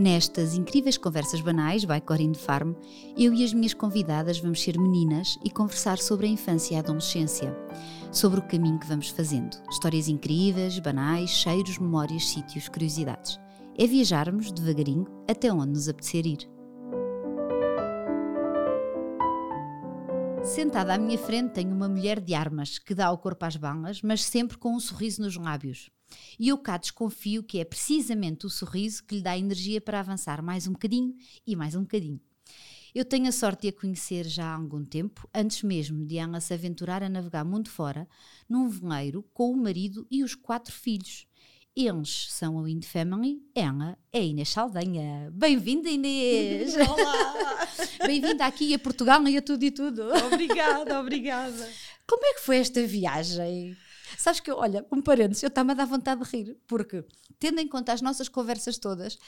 Nestas incríveis conversas banais, by Corinne Farm, eu e as minhas convidadas vamos ser meninas e conversar sobre a infância e a adolescência, sobre o caminho que vamos fazendo. Histórias incríveis, banais, cheiros, memórias, sítios, curiosidades. É viajarmos devagarinho até onde nos apetecer ir. Sentada à minha frente tenho uma mulher de armas que dá o corpo às balas, mas sempre com um sorriso nos lábios. E eu cá desconfio que é precisamente o sorriso que lhe dá energia para avançar mais um bocadinho e mais um bocadinho. Eu tenho a sorte de a conhecer já há algum tempo, antes mesmo de ela se aventurar a navegar mundo fora, num veleiro com o marido e os quatro filhos. Eles são a Wind Family, ela é a Inês Saldanha. Bem-vinda, Inês! Olá! Bem-vinda aqui a Portugal e a tudo e tudo. Obrigada, obrigada. Como é que foi esta viagem? Sabes que, olha, um parênteses, eu estava a dar vontade de rir, porque, tendo em conta as nossas conversas todas,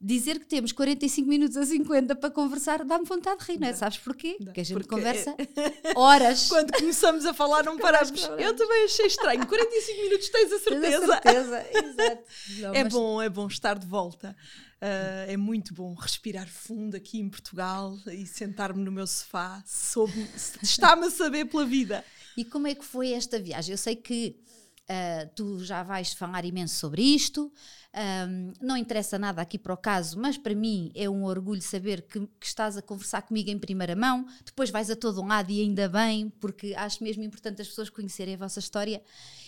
dizer que temos 45 minutos a 50 para conversar dá-me vontade de rir, não é? Sabes porquê? Porque a gente Porque conversa horas. Quando começamos a falar, não paramos. Eu também achei estranho. 45 minutos, tens a certeza? certeza, exato. Não, É mas- bom, é bom estar de volta. Ah, é muito bom respirar fundo aqui em Portugal e sentar-me no meu sofá. Soube- Está-me a saber pela vida. E como é que foi esta viagem? Eu sei que ah, tu já vais falar imenso sobre isto, ahm, não interessa nada aqui para o caso, mas para mim é um orgulho saber que, que estás a conversar comigo em primeira mão, depois vais a todo um lado e ainda bem, porque acho mesmo importante as pessoas conhecerem a vossa história.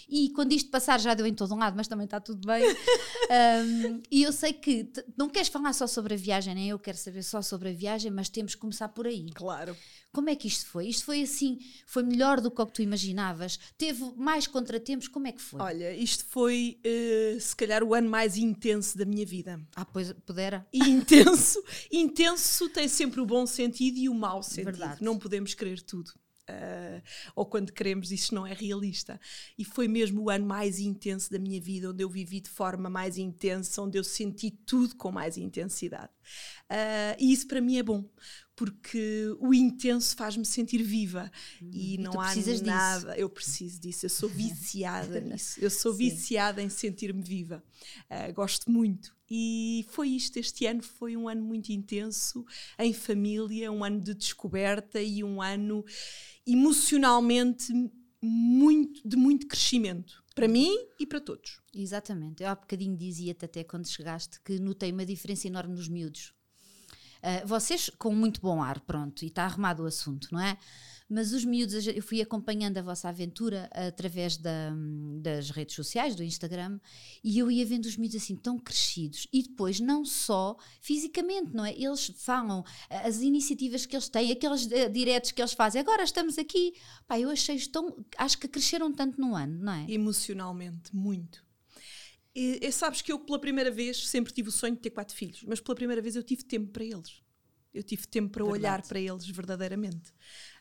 E quando isto passar já deu em todo um lado, mas também está tudo bem. Ahm, e eu sei que não queres falar só sobre a viagem, nem eu quero saber só sobre a viagem, mas temos que começar por aí. Claro. Como é que isto foi? Isto foi assim, foi melhor do que o que tu imaginavas? Teve mais contratempos? Como é que foi? Olha, isto foi eh, se calhar o ano mais intenso da minha vida. Ah, pois pudera. E intenso, intenso tem sempre o bom sentido e o mau sentido. Verdade. Não podemos querer tudo. Ah, ou quando queremos, isso não é realista. E foi mesmo o ano mais intenso da minha vida, onde eu vivi de forma mais intensa, onde eu senti tudo com mais intensidade. Ah, e isso para mim é bom, porque o intenso faz-me sentir viva e e não há precisas disso. nada. Eu preciso disso, eu sou viciada nisso. Eu sou Sim. viciada em sentir-me viva. Ah, gosto muito. E foi isto, este ano foi um ano muito intenso, em família, um ano de descoberta e um ano emocionalmente muito, de muito crescimento. Para mim e para todos. Exatamente. Eu há bocadinho dizia-te até quando chegaste que notei uma diferença enorme nos miúdos. Ah, vocês com muito bom ar, pronto, e está arrumado o assunto, não é? Mas os miúdos, eu fui acompanhando a vossa aventura através da- das redes sociais, do Instagram, e eu ia vendo os miúdos assim tão crescidos. E depois, não só fisicamente, não é? Eles falam ah, as iniciativas que eles têm, aqueles eh, diretos que eles fazem. Agora estamos aqui. Pá, eu achei tão. Acho que cresceram tanto no ano, não é? Emocionalmente, muito. E, e sabes que eu, pela primeira vez, sempre tive o sonho de ter quatro filhos, mas pela primeira vez eu tive tempo para eles. Eu tive tempo para Verdade. olhar para eles verdadeiramente.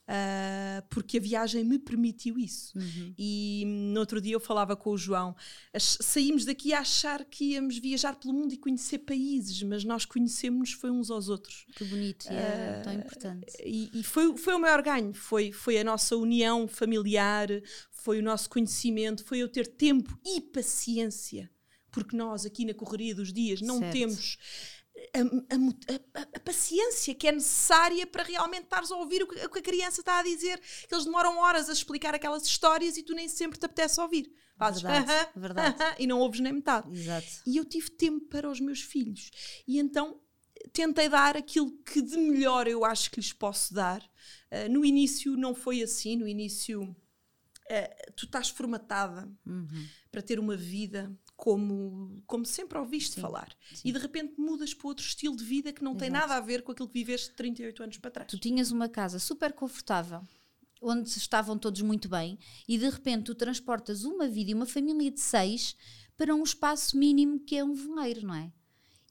Ah, porque a viagem me permitiu isso. Uhum. E no outro dia eu falava com o João, saímos daqui a achar que íamos viajar pelo mundo e conhecer países, mas nós conhecemos foi uns aos outros. Que bonito e é tão importante. E, e foi, foi o maior ganho, foi, foi a nossa união familiar, foi o nosso conhecimento, foi eu ter tempo e paciência, porque nós aqui na correria dos dias não Certo. temos a, a a- a- paciência que é necessária para realmente estares a ouvir o que, o que a criança está a dizer, que eles demoram horas a explicar aquelas histórias e tu nem sempre te apetece ouvir. Fazes Verdade, "Aham, verdade. aham", e não ouves nem metade. Exato. E eu tive tempo para os meus filhos. E então tentei dar aquilo que de melhor eu acho que lhes posso dar. Ah, no início não foi assim, no início ah, tu estás formatada Uhum. para ter uma vida como, como sempre ouviste Sim, falar. sim. E de repente mudas para outro estilo de vida que não tem Exato. nada a ver com aquilo que viveste 38 anos para trás. Tu tinhas uma casa super confortável, onde estavam todos muito bem, e de repente tu transportas uma vida e uma família de seis para um espaço mínimo que é um veleiro, não é?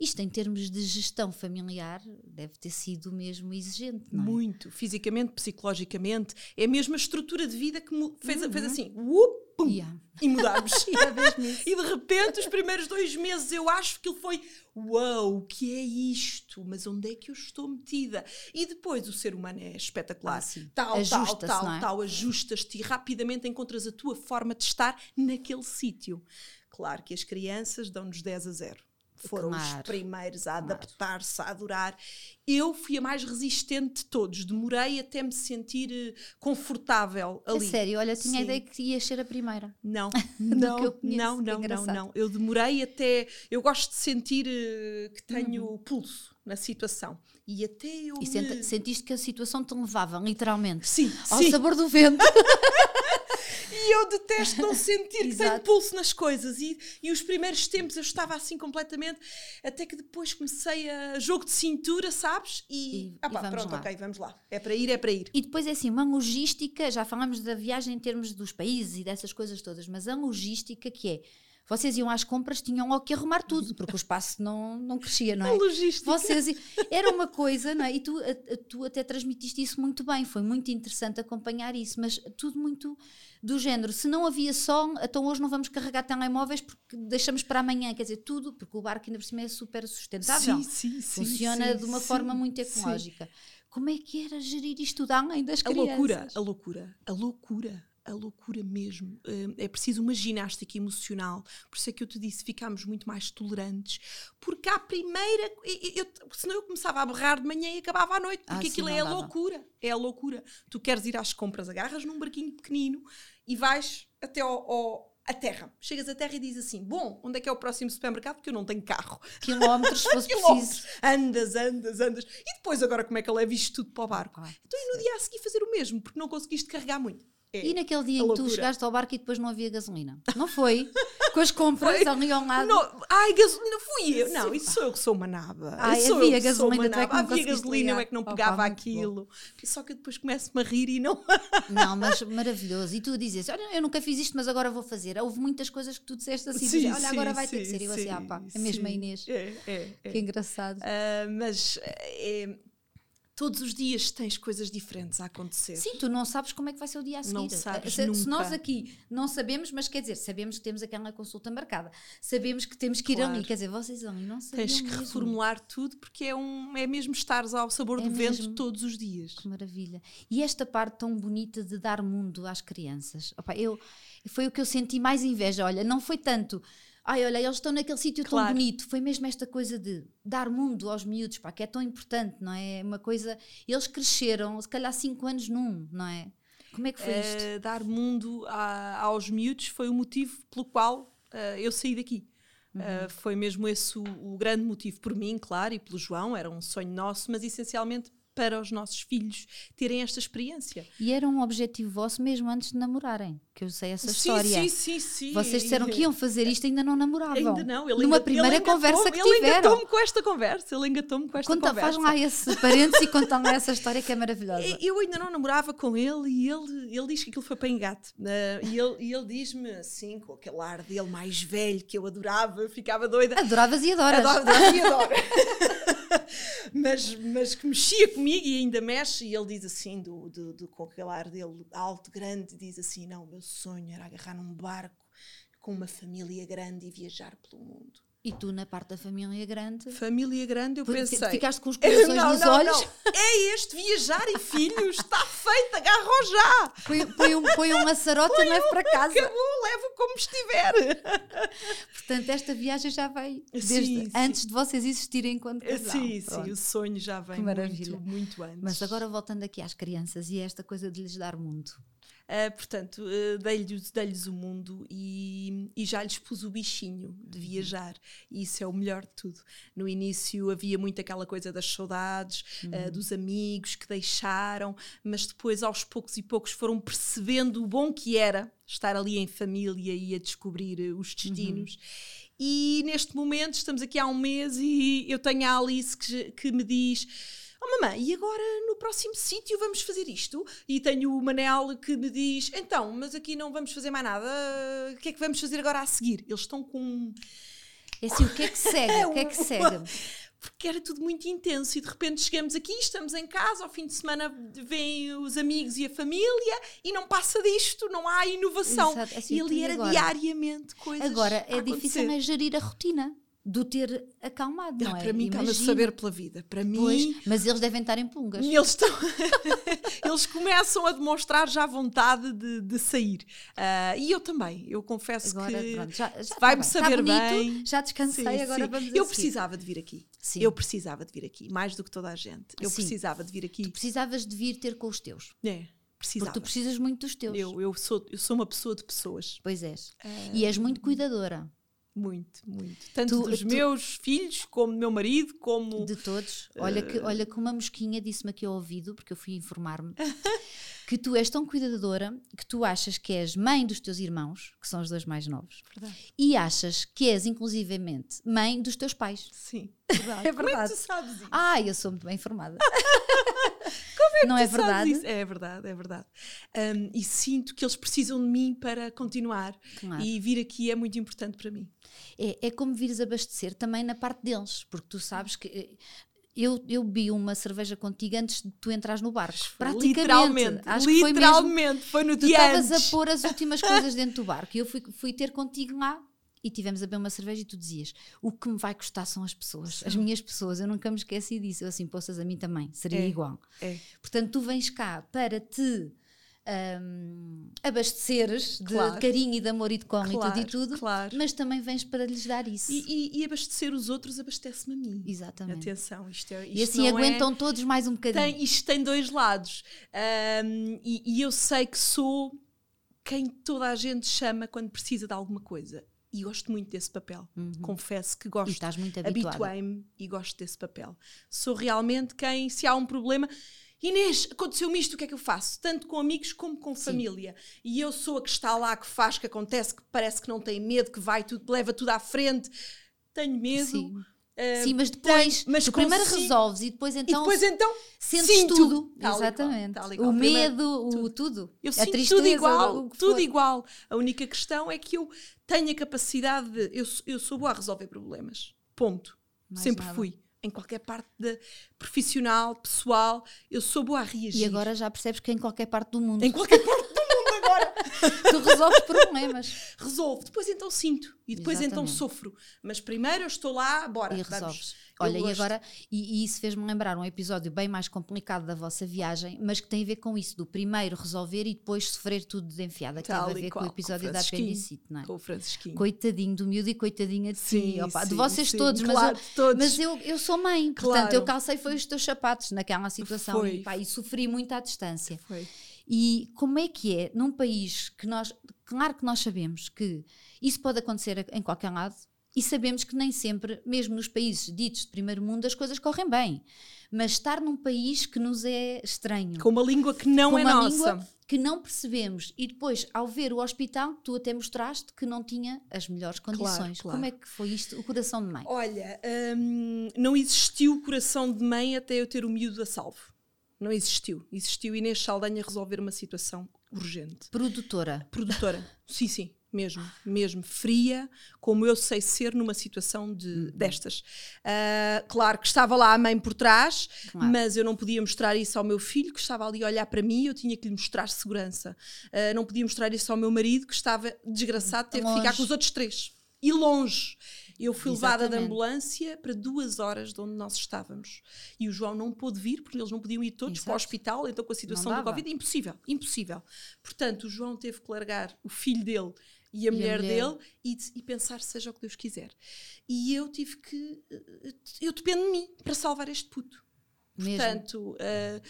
Isto em termos de gestão familiar deve ter sido mesmo exigente, não é? Muito, fisicamente, psicologicamente. É mesmo a estrutura de vida que fez, fez Uhum. assim, uop, pum, Yeah. e mudámos. E de repente, os primeiros dois meses, eu acho que ele foi: Uau, o que é isto? Mas onde é que eu estou metida? E depois o ser humano é espetacular. Ah, sim. Tal, tal, tal, é? tal, ajustas-te e rapidamente encontras a tua forma de estar naquele sítio. Claro que as crianças dão-nos 10 a 0. Foram Claro, os primeiros a adaptar-se, a adorar. Eu fui a mais resistente de todos, demorei até me sentir eh, confortável ali. sério, olha, tinha a ideia que ia ser a primeira. Não, não, não, não, não, não. Eu demorei até. Eu gosto de sentir eh, que tenho Uhum. pulso na situação. E até eu. E me- sentiste que a situação te levava, literalmente, Sim, ao sim. sabor do vento. E eu detesto não sentir que tenho pulso nas coisas. E, e os primeiros tempos eu estava assim completamente. Até que depois comecei a jogo de cintura, sabes? E. E- ah, pá, vamos pronto, lá. ok, vamos lá. É para ir, é para ir. E depois é assim, uma logística, já falamos da viagem em termos dos países e dessas coisas todas, mas a logística que é, vocês iam às compras, tinham que arrumar tudo, porque o espaço não, não crescia, não A é? logística. Vocês, era uma coisa, não é? E tu, a- a- tu até transmitiste isso muito bem, foi muito interessante acompanhar isso, mas tudo muito do género. Se não havia som, então hoje não vamos carregar telemóveis porque deixamos para amanhã, quer dizer, tudo, porque o barco ainda por cima é super sustentável. Sim, sim, sim. Funciona sim, de uma sim, forma muito ecológica. Como é que era gerir isto tudo além das A crianças? loucura, a loucura, a loucura, a loucura mesmo. Hum, É preciso uma ginástica emocional. Por isso é que eu te disse, ficámos muito mais tolerantes. Porque à primeira, eu, senão eu começava a berrar de manhã e acabava à noite. Ah, Porque sim, aquilo não é a dava. loucura. É a loucura. Tu queres ir às compras, agarras num barquinho pequenino e vais até ao, ao- à terra. Chegas à terra e dizes assim: Bom, onde é que é o próximo supermercado? Porque eu não tenho carro. Quilómetros, se fosse Quilómetros. preciso. Andas, andas, andas. E depois, agora, como é que eu levo isto tudo para o barco? Claro. Então, e no dia a seguir fazer o mesmo, porque não conseguiste carregar muito. É. E naquele dia em que tu chegaste ao barco e depois não havia gasolina? Não foi? Com as compras ali ao lado. Não, ai, gasolina, fui eu. Não, isso sou eu que sou uma naba. Ai, Isso havia eu gasolina, tu é que não Havia gasolina, eu é que não Opa, pegava bom. aquilo. Só que eu depois começo-me a rir e não. Não, mas maravilhoso. E tu dizes, olha, eu nunca fiz isto, mas agora vou fazer. Houve muitas coisas que tu disseste assim, Sim, olha, agora sim, vai ter que sim, ser. E eu assim, sim, ah pá, é a sim. Inês. É, é, é. Que engraçado. Ah, mas é, todos os dias tens coisas diferentes a acontecer. Sim, tu não sabes como é que vai ser o dia a seguir. Não sabes se, se nunca. nós aqui não sabemos, mas quer dizer, sabemos que temos aquela consulta marcada, sabemos que temos que ir Claro. ali, quer dizer, vocês ali não sabiam Tens que mesmo. reformular tudo porque é, um, é mesmo estares ao sabor É do vento mesmo. todos os dias. Que maravilha. E esta parte tão bonita de dar mundo às crianças. Opa, eu, foi o que eu senti mais inveja. Olha, não foi tanto. Ai, olha, eles estão naquele sítio tão Claro. bonito. Foi mesmo esta coisa de dar mundo aos miúdos, pá, que é tão importante, não é? Uma coisa. Eles cresceram, se calhar, cinco anos num, não é? Como é que foi isto? Eh, dar mundo a- aos miúdos foi o motivo pelo qual eh, eu saí daqui. Uhum. Eh, foi mesmo esse o, o grande motivo por mim, claro, e pelo João, era um sonho nosso, mas essencialmente para os nossos filhos terem esta experiência. E era um objetivo vosso mesmo antes de namorarem, que eu sei essa história. Sim, sim, sim, sim. Vocês disseram que iam fazer isto e ainda não namoravam. Ainda não, ele Numa enga- primeira ele conversa que engatou-me- Ele tiveram. engatou-me com esta conversa, ele engatou-me com esta Conta, conversa. faz lá esse parênteses e conta lá essa história que é maravilhosa. Eu ainda não namorava com ele e ele, ele diz que aquilo foi para engate. Eh, e ele, e ele diz-me assim, com aquele ar dele mais velho que eu adorava, ficava doida. Adoravas e adoras. Adoro e adoro. mas, mas que mexia comigo e ainda mexe. E ele diz assim, do, do, do, com aquele ar dele alto, grande, diz assim: Não, o meu sonho era agarrar num barco com uma família grande e viajar pelo mundo. E tu, na parte da família grande, Família grande, eu pensei. ficaste com os corações não, nos não, olhos. não. É este viajar e filhos, está feito, agarra já. põe, põe um, põe um laçarote e leva para casa. Acabou, leva como estiver. Portanto, esta viagem já vai desde Sim, sim. antes de vocês existirem enquanto casal. sim, Pronto. sim, o sonho já vem muito, muito antes. Mas agora voltando aqui às crianças e a esta coisa de lhes dar mundo. Ah, portanto, uh, dei-lhes dei-lhes o mundo e, e já lhes pus o bichinho de viajar. E isso é o melhor de tudo. No início havia muito aquela coisa das saudades, ah, dos amigos que deixaram, mas depois, aos poucos e poucos, foram percebendo o bom que era estar ali em família e a descobrir eh, os destinos. E neste momento, estamos aqui há um mês e eu tenho a Alice que, que me diz. Oh mamãe, e agora no próximo sítio vamos fazer isto? E tenho o Manel que me diz: então, mas aqui não vamos fazer mais nada, o que é que vamos fazer agora a seguir? Eles estão com. É assim, o que é que segue? O que é que segue? Porque era tudo muito intenso e de repente chegamos aqui, estamos em casa, ao fim de semana vêm os amigos e a família e não passa disto, não há inovação. Exato, assim, e ali era agora? diariamente coisas. Agora, é difícil é gerir a rotina. Do ter acalmado, não é? Para mim está a saber pela vida. Para mim. Pois, mas eles devem estar em pungas. Eles, estão eles começam a demonstrar já vontade de, de sair. Uh, e eu também. Eu confesso agora, que vai-me tá saber tá bem. Já descansei, sim, agora sim. vamos Eu precisava de vir aqui. Sim. Eu precisava de vir aqui, mais do que toda a gente. Eu precisava de vir aqui. Tu precisavas de vir ter com os teus. É. Precisava. Porque tu precisas muito dos teus. Eu, eu, sou, eu sou uma pessoa de pessoas. Pois és. Uh... E és muito cuidadora. Muito, muito. Tanto tu, dos tu, meus filhos, como do meu marido, como. De todos. Olha, que, olha que uma mosquinha disse-me aqui ao ouvido, porque eu fui informar-me, que tu és tão cuidadora que tu achas que és mãe dos teus irmãos, que são os dois mais novos, verdade. e achas que és, inclusivamente, mãe dos teus pais. Sim, verdade. é verdade. Como é que tu sabes isso? Ah, eu sou muito bem informada. Como é que Não é verdade? Isso? É verdade, é verdade. Um, e sinto que eles precisam de mim para continuar. Claro. E vir aqui é muito importante para mim. É, é como vires abastecer também na parte deles, porque tu sabes que eh, eu, eu bebi uma cerveja contigo antes de tu entrares no barco. Praticamente. Literalmente. Acho literalmente. Que foi, mesmo, foi no dia Tu estavas a pôr as últimas coisas dentro do barco. E eu fui, fui ter contigo lá e tivemos a beber uma cerveja e tu dizias: O que me vai custar são as pessoas, Sim. as minhas pessoas. Eu nunca me esqueci disso. Eu assim, poças a mim também, seria é, igual. É. Portanto, tu vens cá para te um, abasteceres de claro. carinho e de amor e de colo claro, e tudo e tudo, claro. mas também vens para lhes dar isso. E, e, e abastecer os outros abastece-me a mim. Exatamente. Atenção, isto é. Isto e assim aguentam é, todos mais um bocadinho. Tem, isto tem dois lados. Um, e, e eu sei que sou quem toda a gente chama quando precisa de alguma coisa. E gosto muito desse papel. Uhum. Confesso que gosto. E estás muito Habituei-me e gosto desse papel. Sou realmente quem, se há um problema, Inês, aconteceu-me isto, o que é que eu faço? Tanto com amigos como com Sim. família. E eu sou a que está lá, que faz, que acontece, que parece que não tem medo, que vai tudo, leva tudo à frente. Tenho medo. Sim. Uh, Sim, mas depois, mas tu primeiro resolves e depois então, e depois, então sentes sinto. tudo. Tal Exatamente. Tal o medo, primeiro, o tudo. Eu a sinto tristeza, tudo igual, tudo igual. A única questão é que eu tenho a capacidade de. Eu, eu sou boa a resolver problemas. Ponto. Mais Sempre nada. fui em qualquer parte de, profissional, pessoal, eu sou boa a reagir. E agora já percebes que em qualquer parte do mundo. Em qualquer parte. tu resolves problemas. Resolvo, depois então sinto e depois então Exatamente. então sofro. Mas primeiro eu estou lá, bora, e resolves. Olha, e agora, e, e isso fez-me lembrar um episódio bem mais complicado da vossa viagem, mas que tem a ver com isso, do primeiro resolver e depois sofrer tudo de enfiada, que Tal teve a ver qual, com o episódio com da apendicite, não é? Com o Francisquinho. Coitadinho do miúdo e coitadinha de sim, ti, opa, sim, de vocês sim, todos, claro, mas, eu, todos. mas eu, eu sou mãe, claro. portanto eu calcei foi os teus sapatos naquela situação. E, pá, e sofri muito à distância. Foi. E como é que é num país que nós, claro que nós sabemos que isso pode acontecer em qualquer lado, e sabemos que nem sempre, mesmo nos países ditos de primeiro mundo, as coisas correm bem. Mas estar num país que nos é estranho. Com uma língua que não é nossa. Língua que não percebemos. E depois, ao ver o hospital, tu até mostraste que não tinha as melhores condições. Claro, claro. Como é que foi isto, o coração de mãe? Olha, hum, não existiu coração de mãe até eu ter o miúdo a salvo. Não existiu. Existiu Inês Saldanha resolver uma situação urgente. Produtora. Produtora. sim, sim mesmo, mesmo fria, como eu sei ser numa situação de, uhum. destas. Uh, claro que estava lá a mãe por trás, claro. mas eu não podia mostrar isso ao meu filho, que estava ali a olhar para mim, eu tinha que lhe mostrar segurança. Uh, não podia mostrar isso ao meu marido, que estava desgraçado, teve longe. que ficar com os outros três. E longe. Eu fui Exatamente. levada de ambulância para duas horas de onde nós estávamos. E o João não pôde vir, porque eles não podiam ir todos Exato. para o hospital, então com a situação do Covid, impossível, impossível. Portanto, o João teve que largar o filho dele e a, e mulher, a mulher, dele e, e, pensar seja o que Deus quiser. E eu tive que. Eh, eu dependo de mim para salvar este puto. Mesmo? Portanto, uh,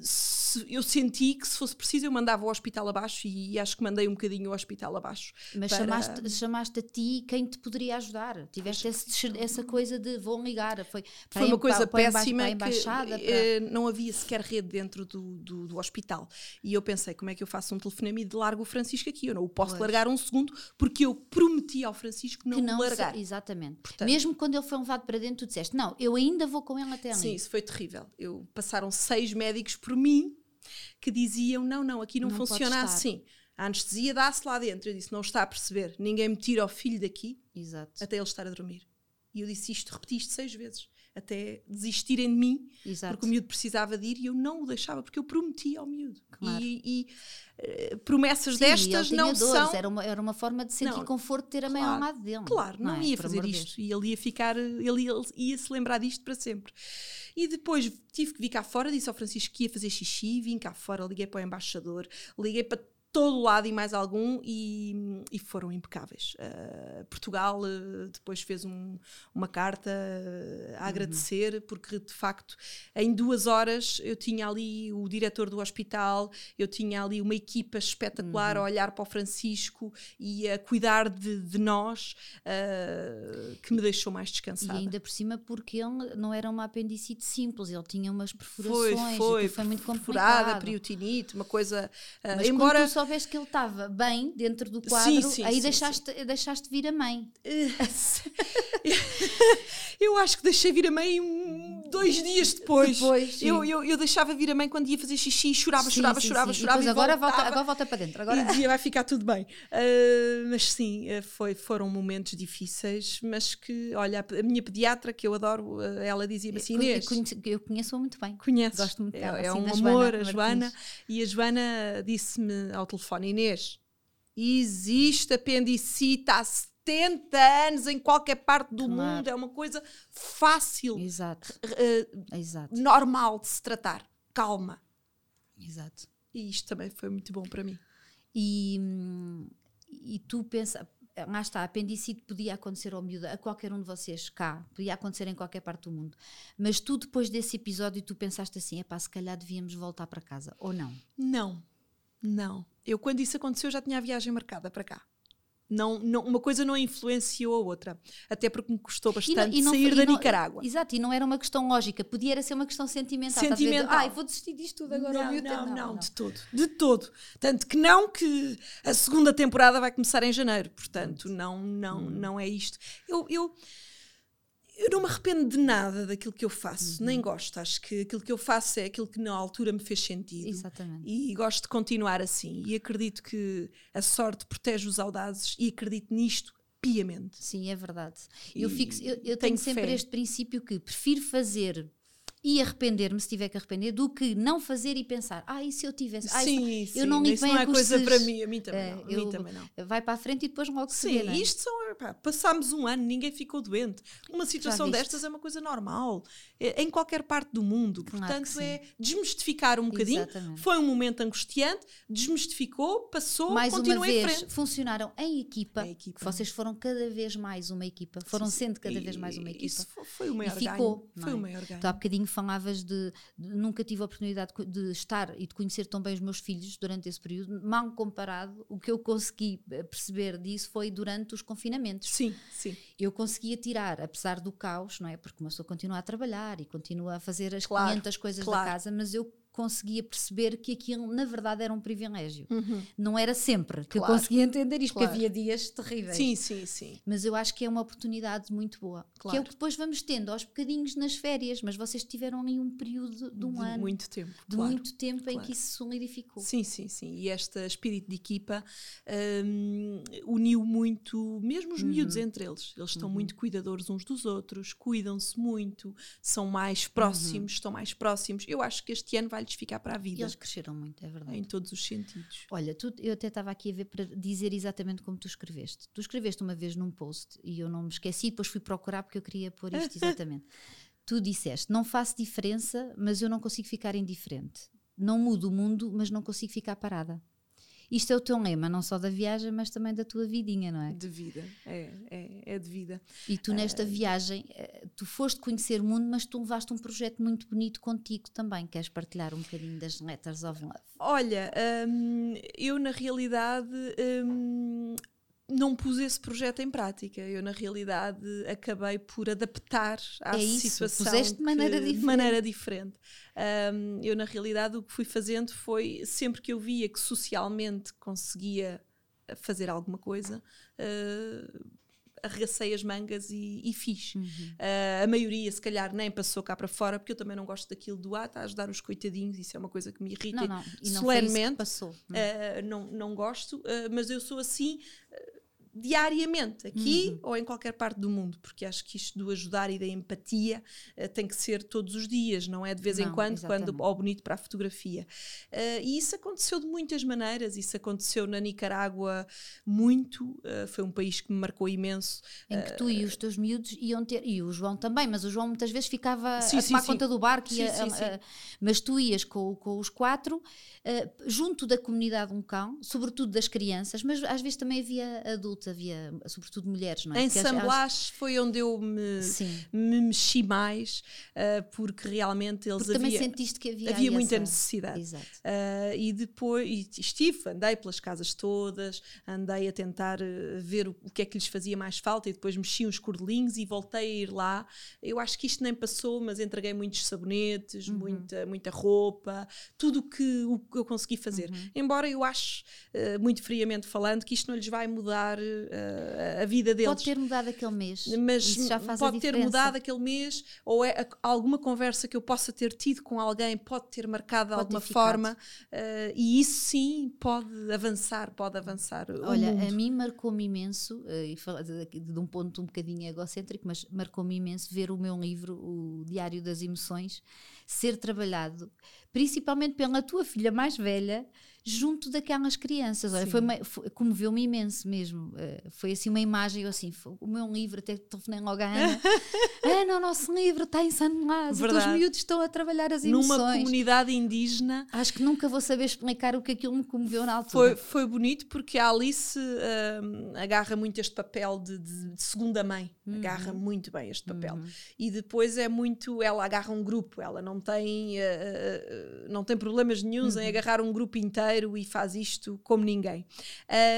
se, eu senti que se fosse preciso eu mandava o hospital abaixo e, e acho que mandei um bocadinho o hospital abaixo. Mas para... chamaste, chamaste a ti quem te poderia ajudar. Tiveste esse, essa coisa de vou ligar. Foi, Foi uma coisa para, péssima para que para... não havia sequer rede dentro do, do, do, hospital. E eu pensei, como é que eu faço um telefonema e largo o Francisco aqui? Eu não o posso pois. largar um segundo porque eu prometi ao Francisco não, que não largar. Se, exatamente. Portanto, Mesmo quando ele foi levado para dentro, tu disseste, não, eu ainda vou com ele até ali. Sim, isso foi terrível. Eu, passaram seis médicos por mim que diziam: não, não, aqui não, não funciona assim. A anestesia dá-se lá dentro. Eu disse: não está a perceber. Ninguém me tira o filho daqui Exato. até ele estar a dormir. E eu disse isto, repeti isto seis vezes. Até desistirem de mim, Exato. porque o miúdo precisava de ir e eu não o deixava, porque eu prometi ao miúdo. Claro. E, e, eh, promessas Sim, destas não dores, são. Era uma, era uma forma de sentir Não, conforto ter a mãe claro, lado dele. Claro, não, é? ia Por fazer de isto e ele ia ficar, ele ia, ele ia se lembrar disto para sempre. E depois tive que vir cá fora, disse ao Francisco que ia fazer xixi, vim cá fora, liguei para o embaixador, liguei para todo lado e mais algum e, e foram impecáveis. Uh, Portugal uh, depois fez um, uma carta uh, a agradecer porque de facto em duas horas eu tinha ali o diretor do hospital, eu tinha ali uma equipa espetacular a olhar para o Francisco e a cuidar de, de nós que me deixou mais E descansada. ainda por cima porque ele não era uma apendicite simples, ele tinha umas perfurações, Foi, foi, e foi muito perfurada, complicado. periotinite, uma coisa. uh, embora soubeste que ele estava bem dentro do quadro, Sim, sim, aí sim, deixaste, deixaste vir a mãe. eu acho que deixei vir a mãe um- dois dias depois. Depois, eu, eu, eu deixava vir a mãe quando ia fazer xixi, e chorava, chorava, chorava. E chorava. depois e agora, voltava, volta, agora volta para dentro. Agora... E dizia vai ficar tudo bem. Uh, mas sim, uh, foi, foram momentos difíceis, mas que, olha, a, minha pediatra, que eu adoro, uh, ela dizia-me assim: Eu Inês, conheço- eu conheço-a muito bem. conheces? Gosto muito é, dela, é sim, um da amor, Joana a Joana. E a Joana disse-me ao telefone: Inês, existe apendicite há 70 anos em qualquer parte do Claro. mundo, é uma coisa fácil, Exato, uh, exato, normal de se tratar. Calma. exato. E isto também foi muito bom para mim. E, e tu pensa, lá está, apendicite podia acontecer ao miúdo, a qualquer um de vocês cá, podia acontecer em qualquer parte do mundo. Mas tu, depois desse episódio, tu pensaste assim: epá, se calhar devíamos voltar para casa, ou não? Não, não. Eu, quando isso aconteceu, já tinha a viagem marcada para cá. Não, não, uma coisa não influenciou a outra. Até porque me custou E não- bastante e não sair foi- da e não- Nicarágua. Exato, e não era uma questão lógica, podia era ser uma questão sentimental. Sentimental. Ai, vou desistir disto tudo agora. não, miúdo." não, não, de todo. De todo. Tanto que não que a segunda temporada vai começar em janeiro. Portanto, não, não, Hum. não é isto. Eu, eu, eu não me arrependo de nada daquilo que eu faço. Uhum. Nem gosto. Acho que aquilo que eu faço é aquilo que na altura me fez sentido. Exatamente. E gosto de continuar assim. E acredito que a sorte protege os audazes e acredito nisto piamente. Sim, é verdade. Eu, E fico, eu, eu tenho tenho sempre fé. este princípio que prefiro fazer e arrepender-me se tiver que arrepender do que não fazer e pensar, ah, e se eu tivesse? Ah, sim, isso, sim. eu não ligo isso não é coisa para mim. A mim também É, não. Eu- mim também não. Vai para a frente e depois logo se Sim, vê, não é? isto são, pá, passámos um ano, ninguém ficou doente. Uma situação destas é uma coisa normal, é, em qualquer parte do mundo. Claro Portanto, é desmistificar um bocadinho. Exatamente. Foi um momento angustiante, desmistificou, passou, mais uma continua em vez, frente. funcionaram em equipa. Em equipa. Vocês foram cada vez mais uma equipa. Foram sendo cada vez mais uma equipa. Isso fo- foi o maior e ficou. ganho. Foi é? o maior ganho. Tu há bocadinho falavas de, de- Nunca tive a oportunidade de estar e de conhecer tão bem os meus filhos durante esse período. Mal comparado, o que eu consegui eh, perceber disso foi durante os confinamentos. Sim, sim. Eu conseguia tirar, apesar do caos, não é? Porque uma pessoa continua a trabalhar e continua a fazer as Claro, 500 coisas claro. da casa, mas eu conseguia perceber que aquilo na verdade era um privilégio. Uhum. Não era sempre que Claro. eu conseguia entender isto, Claro. porque havia dias terríveis. Sim, sim, sim. Mas eu acho que é uma oportunidade muito boa. Que é Claro. o que depois vamos tendo aos bocadinhos nas férias, mas vocês tiveram ali um período de um de ano, muito tempo. de claro. muito tempo em claro. que isso se solidificou. Sim, sim, sim. E este espírito de equipa hum, uniu muito, mesmo os Uhum. miúdos entre eles. Eles estão muito cuidadores uns dos outros, cuidam-se muito, são mais próximos, Uhum. estão mais próximos. Eu acho que este ano vai-lhes ficar para a E vida, eles cresceram muito, é verdade. em todos os sentidos. Olha, tu- eu até estava aqui a ver para dizer exatamente como tu escreveste. Tu escreveste uma vez num post e eu não me esqueci, depois fui procurar porque eu queria pôr isto exatamente. tu disseste: Não faço diferença, mas eu não consigo ficar indiferente. Não mudo o mundo, mas não consigo ficar parada. Isto é o teu lema, não só da viagem, mas também da tua vidinha, não é? De vida, é, é, é de vida. E tu nesta viagem, eh, tu foste conhecer o mundo, mas tu levaste um projeto muito bonito contigo também. Queres partilhar um bocadinho das Letters of Love? Olha, hum, eu na realidade hum, não pus esse projeto em prática. Eu na realidade acabei por adaptar à É isso, situação puseste de maneira que- diferente. maneira diferente. Hum, eu na realidade o que fui fazendo foi sempre que eu via que socialmente conseguia fazer alguma coisa. uh, arregacei as mangas e, e fiz. Uhum. Uh, a maioria, se calhar, nem passou cá para fora, porque eu também não gosto daquilo do ah, está a ajudar os coitadinhos, isso é uma coisa que me irrita. Não, não, e não solenemente. passou. não? Uh, não, não gosto, uh, mas eu sou assim diariamente, aqui uhum. ou em qualquer parte do mundo, porque acho que isto do ajudar e da empatia uh, tem que ser todos os dias, não é de vez não, em quando, exatamente. quando ao bonito para a fotografia. Uh, e isso aconteceu de muitas maneiras, isso aconteceu na Nicarágua muito, uh, foi um país que me marcou imenso. Em que tu e os teus miúdos iam ter, e o João também, mas o João muitas vezes ficava sim, a tomar sim, conta sim. do barco, sim, a, a, mas tu ias com, com os quatro, junto da comunidade um cão, sobretudo das crianças, mas às vezes também havia adultos, havia sobretudo mulheres, não é? Em San Blas foi onde eu me, me mexi mais, uh, porque realmente eles porque havia, também sentiste que havia, havia muita necessidade. Exato. Uh, e depois e estive, andei pelas casas todas, andei a tentar uh, ver o, o, que é que lhes fazia mais falta e depois mexi uns cordelinhos e voltei a ir lá. Eu acho que isto nem passou, mas entreguei muitos sabonetes, uhum. muita, muita roupa, tudo que, o que eu consegui fazer. Uhum. Embora eu acho, muito friamente falando, que isto não lhes vai mudar uh, a vida deles. Pode ter mudado aquele mês. Mas pode ter mudado aquele mês, ou é alguma conversa que eu possa ter tido com alguém pode ter marcado de alguma forma, uh, e isso sim pode avançar, pode avançar. Olha, a mim marcou-me imenso, uh, e de, de um ponto um bocadinho egocêntrico, mas marcou-me imenso ver o meu livro, o Diário das Emoções, ser trabalhado, principalmente pela tua filha mais velha junto daquelas crianças. Olha, foi, foi comoveu-me imenso mesmo. Uh, foi assim uma imagem, eu assim, o meu livro, até telefonei logo à Ana. Ana, o nosso livro está em San Blas, os miúdos estão a trabalhar as emoções. Numa comunidade indígena. Acho que nunca vou saber explicar o que aquilo me comoveu na altura. Foi, foi bonito porque a Alice uh, agarra muito este papel de, de, de segunda mãe. Uhum. Agarra muito bem este papel. Uhum. E depois é muito, ela agarra um grupo, ela não tem, uh, não tem problemas nenhums uhum. em agarrar um grupo inteiro e faz isto como ninguém.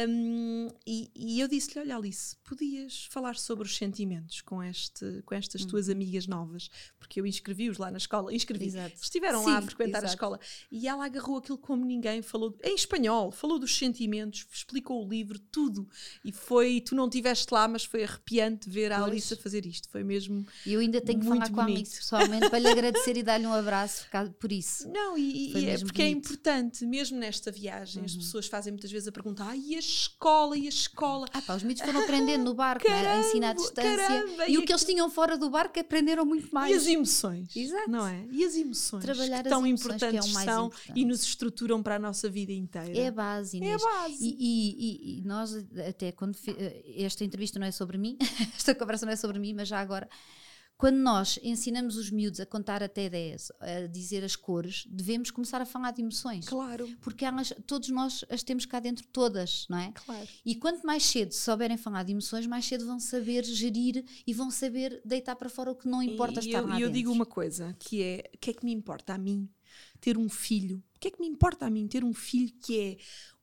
Um, e, e, eu disse-lhe: Olha, Alice, podias falar sobre os sentimentos com, este, com estas hum. tuas amigas novas, porque eu inscrevi-os lá na escola, inscrevi, Exato. estiveram Sim, lá a frequentar exato. a escola e ela agarrou aquilo como ninguém, falou em espanhol, falou dos sentimentos, explicou o livro, tudo. E foi, tu não estiveste lá, mas foi arrepiante ver a Alice a fazer isto. Foi mesmo. E eu ainda tenho que falar com a Alice pessoalmente para lhe agradecer e dar-lhe um abraço por isso. Não, e, e é porque é bonito. é importante, mesmo nesta esta viagem, uhum. as pessoas fazem muitas vezes a pergunta: ah, e a escola? E a escola? Ah, pá, os miúdos foram aprendendo no barco, caramba, né? a ensinar à distância. Caramba, e, e, o que eles tinham fora do barco aprenderam muito mais. E as emoções. Exato. Não é? E as emoções. Trabalhar que tão emoções, importantes que é são importante. e nos estruturam para a nossa vida inteira. É a base, Inês. É a base. E, e, e nós, até quando. Esta entrevista não é sobre mim, esta conversa não é sobre mim, mas já agora quando nós ensinamos os miúdos a contar até 10, a dizer as cores, devemos começar a falar de emoções. Claro. Porque elas, todos nós as temos cá dentro todas, não é? Claro. E quanto mais cedo souberem falar de emoções, mais cedo vão saber gerir e vão saber deitar para fora o que não importa e estar eu, lá E eu digo uma coisa, que é, o que é que me importa a mim ter um filho? O que é que me importa a mim ter um filho que é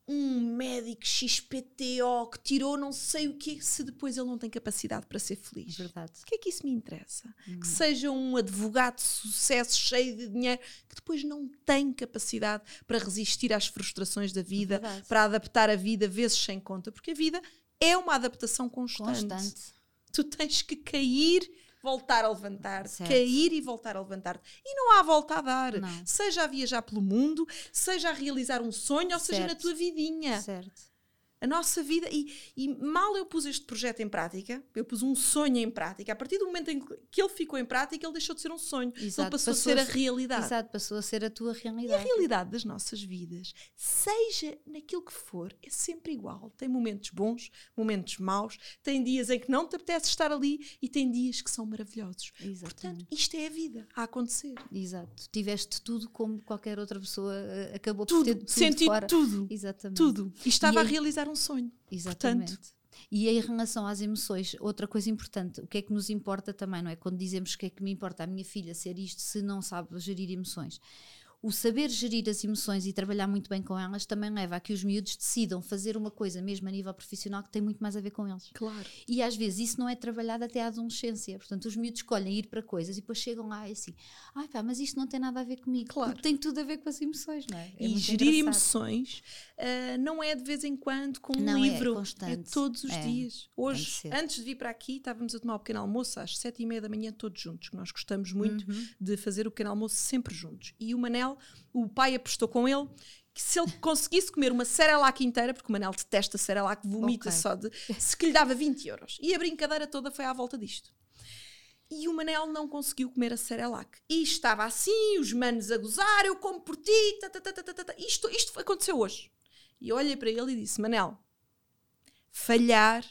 um médico XPTO que tirou não sei o que se depois ele não tem capacidade para ser feliz. Verdade. O que é que isso me interessa? Hum. Que seja um advogado de sucesso, cheio de dinheiro, que depois não tem capacidade para resistir às frustrações da vida, para adaptar a vida vezes sem conta, porque a vida é uma adaptação constante. constante. Tu tens que cair voltar a levantar-te, cair e voltar a levantar-te. E não há volta a dar. Não. Seja a viajar pelo mundo, seja a realizar um sonho, ou certo. seja na tua vidinha. Certo a nossa vida. E, e, mal eu pus este projeto em prática, eu pus um sonho em prática, a partir do momento em que ele ficou em prática, ele deixou de ser um sonho. Exato, ele passou, passou a ser a, realidade. Exato, passou a ser a tua realidade. E a realidade das nossas vidas, seja naquilo que for, é sempre igual. Tem momentos bons, momentos maus, tem dias em que não te apetece estar ali e tem dias que são maravilhosos. Exatamente. Portanto, isto é a vida a acontecer. Exato. Tiveste tudo como qualquer outra pessoa uh, acabou tudo, por ter tudo. Senti fora. tudo. Exatamente. Tudo. E estava e a realizar um um sonho. Exatamente. Portanto, e em relação às emoções, outra coisa importante, o que é que nos importa também, não é? Quando dizemos que é que me importa a minha filha ser isto se não sabe gerir emoções o saber gerir as emoções e trabalhar muito bem com elas também leva a que os miúdos decidam fazer uma coisa, mesmo a nível profissional, que tem muito mais a ver com eles. Claro. E às vezes isso não é trabalhado até à adolescência. Portanto, os miúdos escolhem ir para coisas e depois chegam lá e assim, ai pá, mas isto não tem nada a ver comigo. Claro. Tem tudo a ver com as emoções, não é? é e gerir engraçado. emoções uh, não é de vez em quando com um não é livro. É, constante. é todos os é. dias. Hoje, antes de vir para aqui, estávamos a tomar o pequeno almoço às sete e meia da manhã, todos juntos. Nós gostamos muito uhum. de fazer o pequeno almoço sempre juntos. E o Manel o pai apostou com ele que se ele conseguisse comer uma Cerelac inteira, porque o Manel detesta Cerelac, vomita Ok. só de. se que lhe dava 20 euros. E a brincadeira toda foi à volta disto. E o Manel não conseguiu comer a Cerelac. E estava assim, os manos a gozar, eu como por ti, ta. Isto, isto aconteceu hoje. E eu olhei para ele e disse: Manel, falhar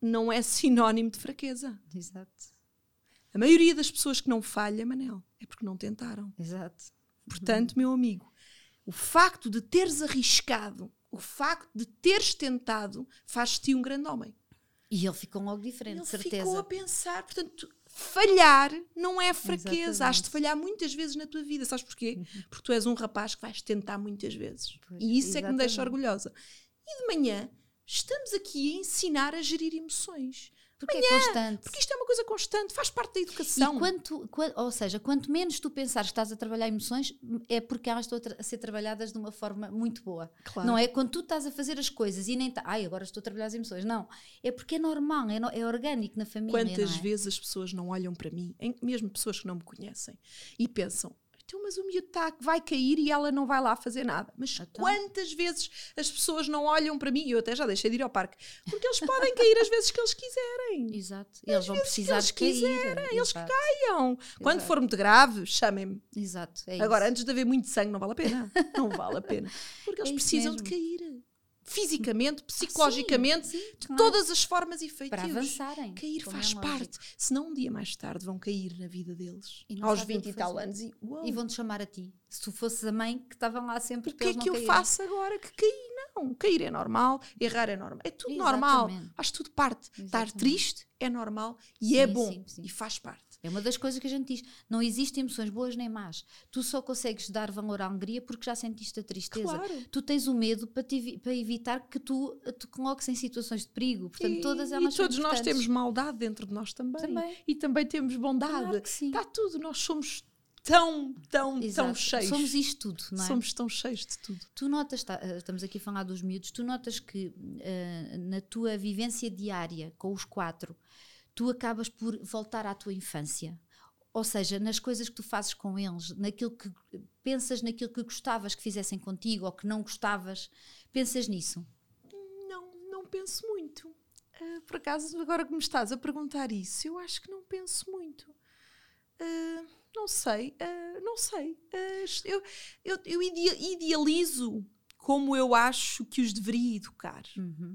não é sinónimo de fraqueza. Exato, A maioria das pessoas que não falha, Manel, é porque não tentaram. exato. Portanto, meu amigo, o facto de teres arriscado, o facto de teres tentado, faz de ti um grande homem. E ele ficou logo diferente, Ele certeza. ficou a pensar, portanto, falhar não é fraqueza. Exatamente. Has de falhar muitas vezes na tua vida. Sabes porquê? Porque tu és um rapaz que vais tentar muitas vezes. Pois, e isso é que me deixa exatamente. orgulhosa. E de manhã estamos aqui a ensinar a gerir emoções. Porque é constante. Porque isto é uma coisa constante, faz parte da educação. E quanto, qua- ou seja, quanto menos tu pensares que estás a trabalhar emoções, é porque elas estão a, ser trabalhadas de uma forma muito boa. Claro. Não é quando tu estás a fazer as coisas e nem tá, ai, agora estou a trabalhar as emoções. Não. É porque é normal, é, no- é orgânico na família. Quantas é? vezes as pessoas não olham para mim, mesmo pessoas que não me conhecem, e pensam: então, mas o miúdo tá, vai cair e ela não vai lá fazer nada. Mas Então. quantas vezes as pessoas não olham para mim? Eu até já deixei de ir ao parque, porque eles podem cair às vezes que eles quiserem. Exato. Eles vão precisar eles de cair. quiserem, eles Exato. Caiam. Quando Exato. for muito grave, chamem-me. Exato. É Agora, antes de haver muito sangue, não vale a pena. Não vale a pena. Porque eles É precisam de mesmo. cair. Fisicamente, psicologicamente, Sim, de claro. todas as formas e para feitios. avançarem. Cair é faz parte. Senão, um dia mais tarde, vão cair na vida deles. E Aos sabem o 20 que e tal anos. E, E vão-te chamar a ti. Se tu fosses a mãe que estavam lá sempre o que para é que eu caírem. faço agora que caí? Não, cair é normal, errar é normal. É tudo normal. Exatamente. Faz tudo parte. Estar Exatamente. triste é normal e é Sim, bom. sim, sim. E faz parte. É uma das coisas que a gente diz. Não existem emoções boas nem más. Tu só consegues dar valor à alegria porque já sentiste a tristeza. Claro. Tu tens o medo para, te para evitar que tu te coloques em situações de perigo. Portanto, e, todas e elas são todos nós temos maldade dentro de nós também. Também. E também temos bondade. Claro. Está tudo. Nós somos tão, tão, tão Exato. cheios. Somos isto tudo, não é? Somos tão cheios de tudo. Tu notas, tá, eh, estamos aqui a falar dos miúdos, tu notas que eh, na tua vivência diária com os quatro, tu acabas por voltar à tua infância. Ou seja, nas coisas que tu fazes com eles, naquilo que pensas naquilo que gostavas que fizessem contigo ou que não gostavas, pensas nisso. Não, não penso muito. Ah, por acaso, agora que me estás a perguntar isso, eu acho que não penso muito. Ah, não sei, ah, não sei. Eu eu, eu ide- idealizo como eu acho que os deveria educar.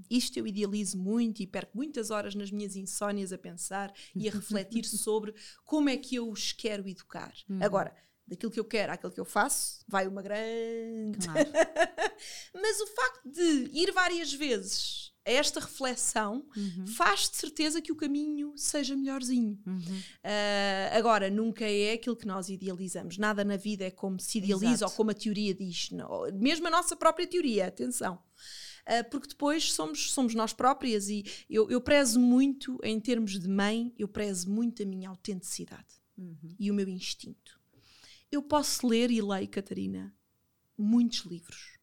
Isto eu idealizo muito e perco muitas horas nas minhas insónias a pensar e a refletir sobre como é que eu os quero educar. Agora, daquilo que eu quero àquilo que eu faço, vai uma grande Claro. mas o facto de ir várias vezes a esta reflexão faz de certeza que o caminho seja melhorzinho. Uhum. Ah, agora, nunca é aquilo que nós idealizamos. Nada na vida é como se idealiza Exato. ou como a teoria diz. Não. Mesmo a nossa própria teoria, atenção. Ah, porque depois somos, somos nós próprias e eu, eu prezo muito, em termos de mãe, eu prezo muito a minha autenticidade Uhum. e o meu instinto. Eu posso ler e leio, Catarina, muitos livros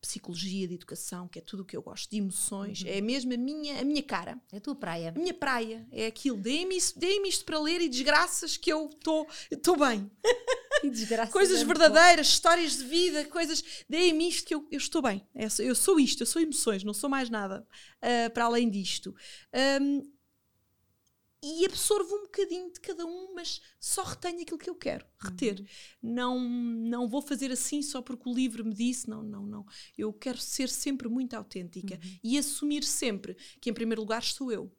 psicologia, de educação, que é tudo o que eu gosto, de emoções, é mesmo a minha, a minha cara. É a tua praia. A minha praia é aquilo. Deem-me isto, deem isto para ler e desgraças que eu estou bem. Que desgraça. Coisas é verdadeiras, histórias de vida, coisas. Deem-me isto que eu, eu estou bem. É Eu sou isto, eu sou emoções, não sou mais nada ah, para além disto. Ahm, e absorvo um bocadinho de cada um, mas só retenho aquilo que eu quero reter. Não, não vou fazer assim só porque o livro me disse. Não, não, não. Eu quero ser sempre muito autêntica e assumir sempre que, em primeiro lugar, sou eu.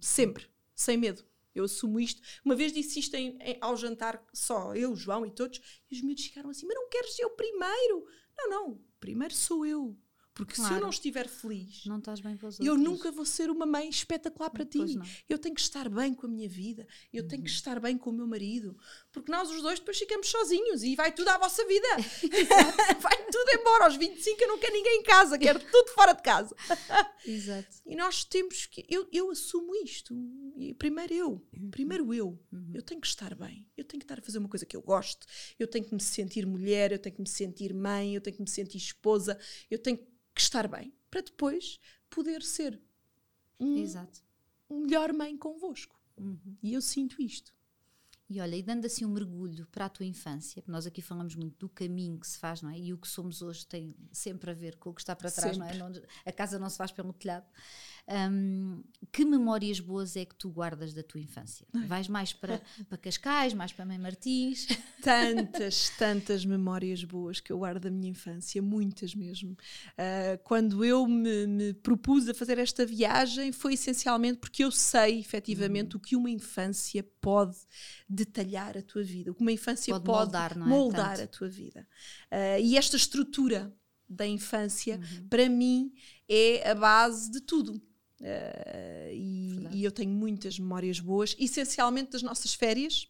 Sempre, sem medo. Eu assumo isto. Uma vez disse isto em- em- ao jantar, só eu, João e todos, e os miúdos ficaram assim: Mas não queres ser o primeiro? Não, não. Primeiro sou eu. Porque se eu Claro. não estiver feliz, Não estás bem para os eu outros. nunca vou ser uma mãe espetacular para ti. Pois não. Uhum. Eu tenho que estar bem com a minha vida. Eu tenho que estar bem com o meu marido. Porque nós os dois depois ficamos sozinhos e vai tudo à vossa vida. vai tudo embora. Aos 25 eu não quero ninguém em casa. Quero tudo fora de casa. Exato. E nós temos que. Eu, eu assumo isto. Primeiro eu. Primeiro eu. Eu tenho que estar bem. Eu tenho que estar a fazer uma coisa que eu gosto. Eu tenho que me sentir mulher. Eu tenho que me sentir mãe. Eu tenho que me sentir esposa. Eu tenho que estar bem. Para depois poder ser um, Exato. melhor mãe convosco. Uhum. E eu sinto isto. E olha, e dando assim um mergulho para a tua infância, nós aqui falamos muito do caminho que se faz, não é? E o que somos hoje tem sempre a ver com o que está para trás, sempre. não é? Não, a casa não se faz pelo telhado. Um, que memórias boas é que tu guardas da tua infância? Ai. Vais mais para, para Cascais, mais para Mãe Martins? Tantas, tantas memórias boas que eu guardo da minha infância, muitas mesmo. Uh, quando eu me, me, propus a fazer esta viagem, foi essencialmente porque eu sei efetivamente hum. o que uma infância pode detalhar a tua vida, o que uma infância pode, pode moldar, é? moldar a tua vida. Uh, e esta estrutura da infância, uhum. para mim, é a base de tudo. Uh, e, e, eu tenho muitas memórias boas, essencialmente das nossas férias.